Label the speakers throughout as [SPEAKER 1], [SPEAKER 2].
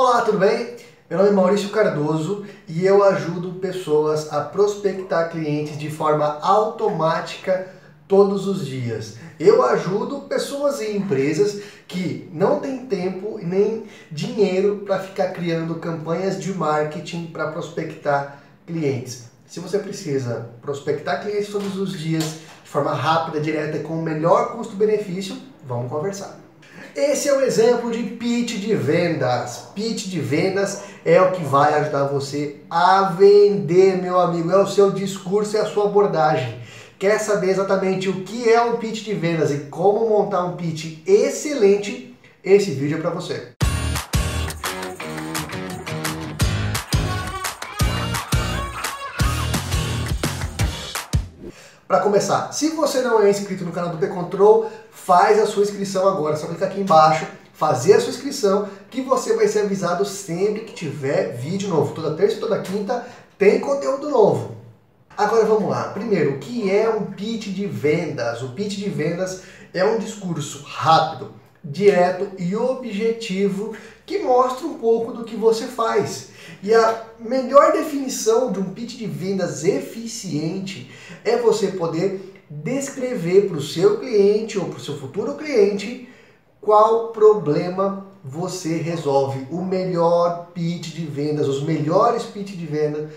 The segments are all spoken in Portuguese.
[SPEAKER 1] Olá, tudo bem? Meu nome é Maurício Cardoso e eu ajudo pessoas a prospectar clientes de forma automática todos os dias. Eu ajudo pessoas e empresas que não têm tempo nem dinheiro para ficar criando campanhas de marketing para prospectar clientes. Se você precisa prospectar clientes todos os dias de forma rápida, direta e com o melhor custo-benefício, vamos conversar. Esse é o exemplo de pitch de vendas. Pitch de vendas é o que vai ajudar você a vender, meu amigo. É o seu discurso e a sua abordagem. Quer saber exatamente o que é um pitch de vendas e como montar um pitch excelente? Esse vídeo é para você. Para começar, se você não é inscrito no canal do P-Control, faz a sua inscrição agora. É só clicar aqui embaixo, fazer a sua inscrição, que você vai ser avisado sempre que tiver vídeo novo. Toda terça e toda quinta tem conteúdo novo. Agora vamos lá. Primeiro, o que é um pitch de vendas? O pitch de vendas é um discurso rápido, direto e objetivo que mostra um pouco do que você faz. E a melhor definição de um pitch de vendas eficiente é você poder descrever para o seu cliente ou para o seu futuro cliente qual problema você resolve. O melhor pitch de vendas, os melhores pitch de venda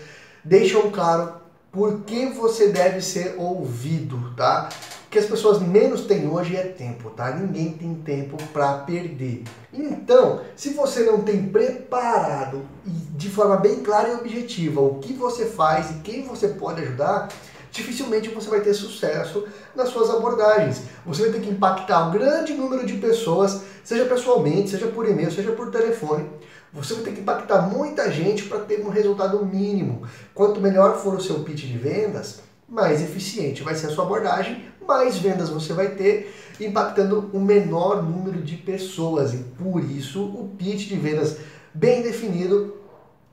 [SPEAKER 1] deixam claro por que você deve ser ouvido, tá? Que as pessoas menos têm hoje é tempo, tá? Ninguém tem tempo para perder. Então, se você não tem preparado e de forma bem clara e objetiva o que você faz e quem você pode ajudar, dificilmente você vai ter sucesso nas suas abordagens. Você vai ter que impactar um grande número de pessoas, seja pessoalmente, seja por e-mail, seja por telefone. Você vai ter que impactar muita gente para ter um resultado mínimo. Quanto melhor for o seu pitch de vendas, mais eficiente vai ser a sua abordagem, mais vendas você vai ter, impactando o menor número de pessoas. E por isso o pitch de vendas bem definido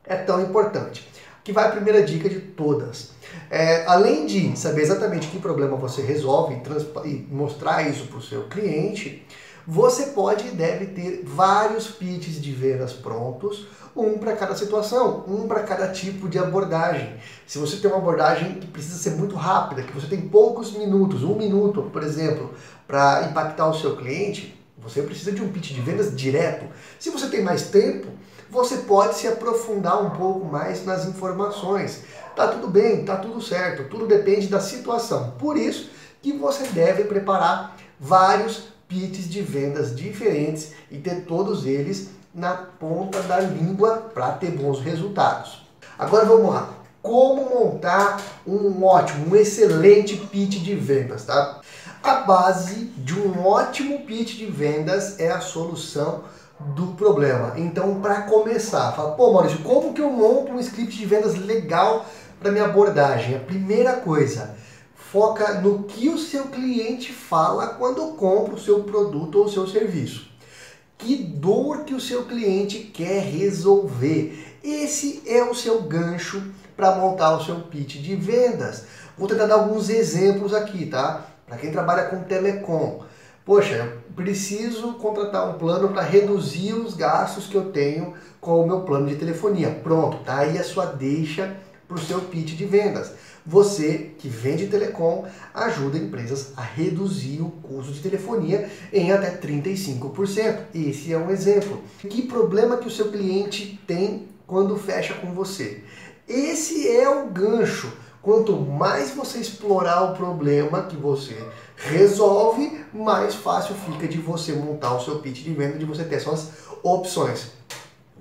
[SPEAKER 1] é tão importante. Que vai a primeira dica de todas. É, além de saber exatamente que problema você resolve e mostrar isso para o seu cliente, você pode e deve ter vários pitches de vendas prontos, um para cada situação, um para cada tipo de abordagem. Se você tem uma abordagem que precisa ser muito rápida, que você tem poucos minutos, um minuto, por exemplo, para impactar o seu cliente, você precisa de um pitch de vendas direto. Se você tem mais tempo, você pode se aprofundar um pouco mais nas informações. Tá tudo bem, tá tudo certo, tudo depende da situação. Por isso que você deve preparar vários pitches de vendas diferentes e ter todos eles na ponta da língua para ter bons resultados. Agora vamos lá. Como montar um ótimo, um excelente pitch de vendas, tá? A base de um ótimo pitch de vendas é a solução do problema. Então, para começar, fala, pô, Maurício, como que eu monto um script de vendas legal para minha abordagem? A primeira coisa, foca no que o seu cliente fala quando compra o seu produto ou o seu serviço. Que dor que o seu cliente quer resolver. Esse é o seu gancho para montar o seu pitch de vendas. Vou tentar dar alguns exemplos aqui, tá? Para quem trabalha com telecom. Poxa, eu preciso contratar um plano para reduzir os gastos que eu tenho com o meu plano de telefonia. Pronto, tá aí a sua deixa para o seu pitch de vendas. Você que vende telecom ajuda empresas a reduzir o custo de telefonia em até 35%. Esse é um exemplo. Que problema que o seu cliente tem quando fecha com você? Esse é o gancho. Quanto mais você explorar o problema que você resolve, mais fácil fica de você montar o seu pitch de venda, de você ter suas opções.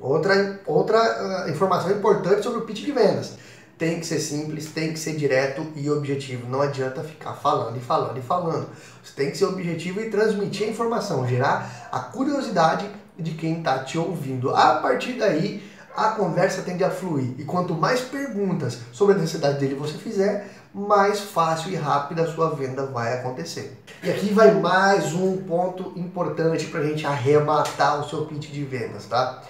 [SPEAKER 1] Outra, outra uh, informação importante sobre o pitch de vendas tem que ser simples, tem que ser direto e objetivo. Não adianta ficar falando e falando e falando. Você tem que ser objetivo e transmitir a informação, gerar a curiosidade de quem está te ouvindo. A partir daí, a conversa tende a fluir. E quanto mais perguntas sobre a necessidade dele você fizer, mais fácil e rápida a sua venda vai acontecer. E aqui vai mais um ponto importante para a gente arrematar o seu pitch de vendas, tá?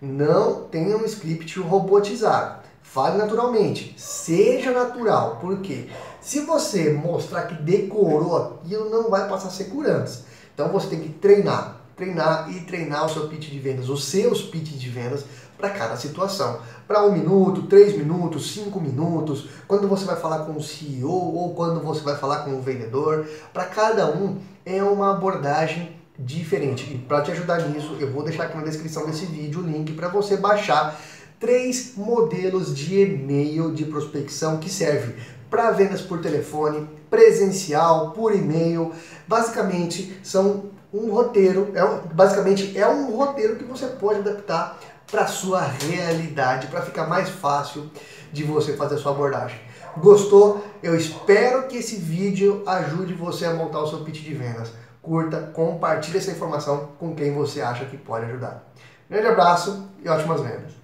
[SPEAKER 1] Não tenha um script robotizado. Fale naturalmente, seja natural, porque se você mostrar que decorou aquilo, não vai passar segurança. Então você tem que treinar, treinar e treinar o seu pitch de vendas, os seus pitch de vendas para cada situação. Para um minuto, três minutos, cinco minutos, quando você vai falar com o CEO ou quando você vai falar com o vendedor, para cada um é uma abordagem diferente. E para te ajudar nisso, eu vou deixar aqui na descrição desse vídeo o link para você baixar três modelos de e-mail de prospecção que serve para vendas por telefone, presencial, por e-mail. Basicamente, são um roteiro, é um, basicamente é um roteiro que você pode adaptar para sua realidade, para ficar mais fácil de você fazer a sua abordagem. Gostou? Eu espero que esse vídeo ajude você a montar o seu pitch de vendas. Curta, compartilhe essa informação com quem você acha que pode ajudar. Grande abraço e ótimas vendas!